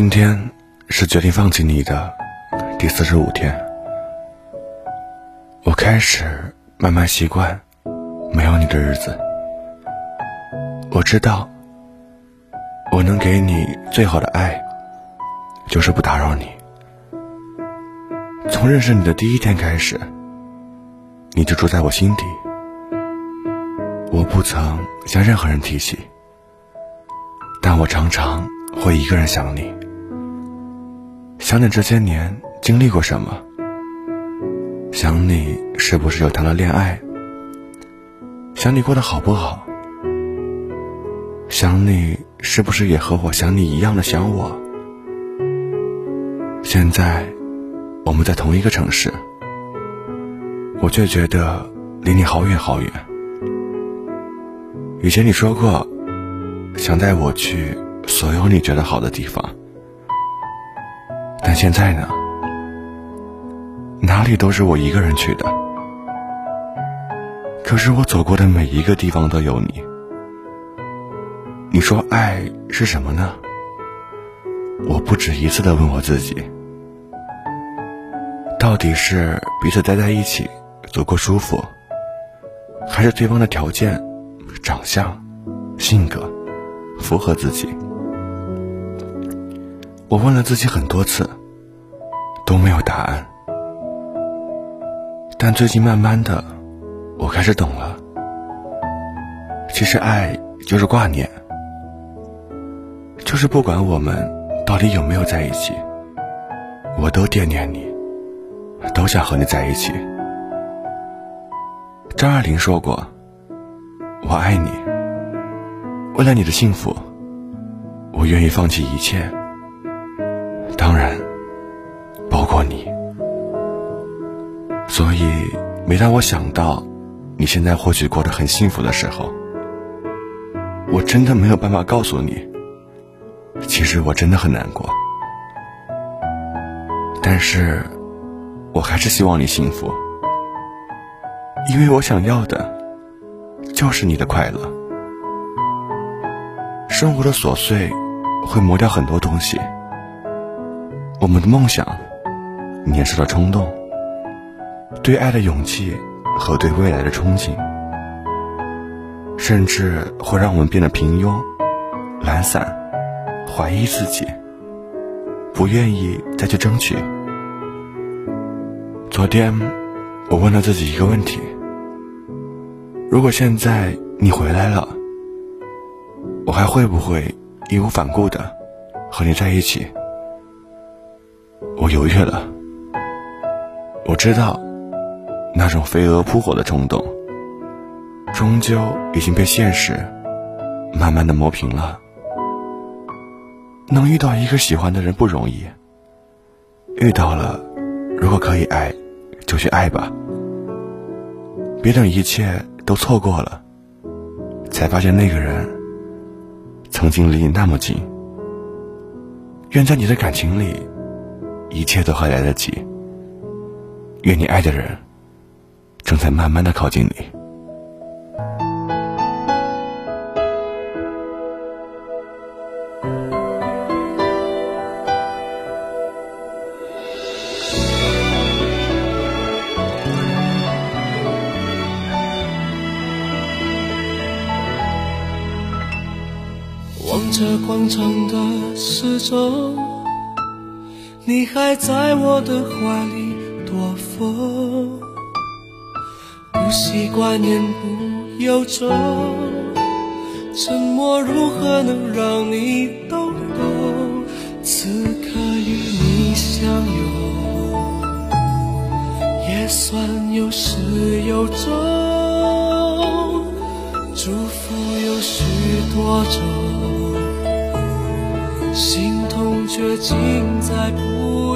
今天是决定放弃你的第四十五天，我开始慢慢习惯没有你的日子。我知道，我能给你最好的爱，就是不打扰你。从认识你的第一天开始，你就住在我心底。我不曾向任何人提起，但我常常会一个人想你。想你这些年经历过什么？想你是不是又谈了恋爱？想你过得好不好？想你是不是也和我想你一样的想我？现在我们在同一个城市，我却觉得离你好远好远。以前你说过，想带我去所有你觉得好的地方，现在呢？哪里都是我一个人去的，可是我走过的每一个地方都有你。你说爱是什么呢？我不止一次的问我自己，到底是彼此待在一起足够舒服，还是对方的条件？长相、性格符合自己，我问了自己很多次，都没有答案。但最近慢慢的，我开始懂了。其实爱就是挂念，就是不管我们到底有没有在一起，我都惦念你，都想和你在一起。张爱玲说过。我爱你，为了你的幸福，我愿意放弃一切，当然，包括你。所以，每当我想到你现在或许过得很幸福的时候，我真的没有办法告诉你，其实我真的很难过。但是，我还是希望你幸福，因为我想要的。就是你的快乐。生活的琐碎会磨掉很多东西，我们的梦想、年少的冲动、对爱的勇气和对未来的憧憬，甚至会让我们变得平庸、懒散、怀疑自己，不愿意再去争取。昨天，我问了自己一个问题。如果现在你回来了，我还会不会义无反顾的和你在一起？我犹豫了。知道，那种飞蛾扑火的冲动，终究已经被现实慢慢的磨平了。能遇到一个喜欢的人不容易，遇到了，如果可以爱，就去爱吧，别等一切。都错过了，才发现那个人曾经离你那么近。愿在你的感情里，一切都还来得及。愿你爱的人正在慢慢的靠近你。望着广场的时钟，你还在我的怀里多风，不习惯言不由衷，沉默如何能让你懂懂？此刻与你相拥，也算有始有终，祝福有许多种。心痛却尽在不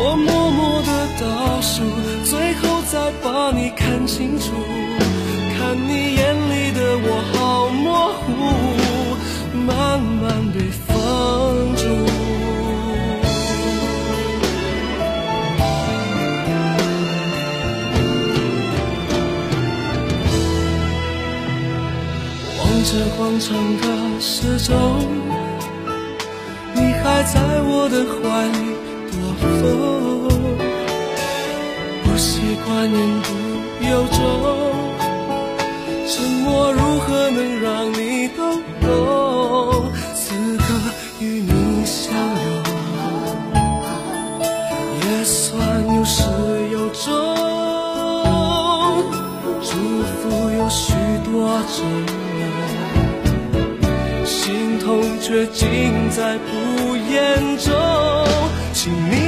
我默默的倒数，最后再把你看清楚，看你眼里的我好模糊，慢慢被放逐。望着广场的时钟，你还在我的怀里。多风，不习惯言不由衷，沉默如何能让你懂？此刻与你相拥，也算有始有终。祝福有许多种，心痛却尽在不言中。请你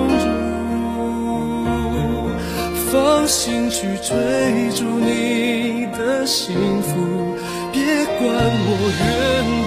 用心去追逐你的幸福，别管我愿不愿。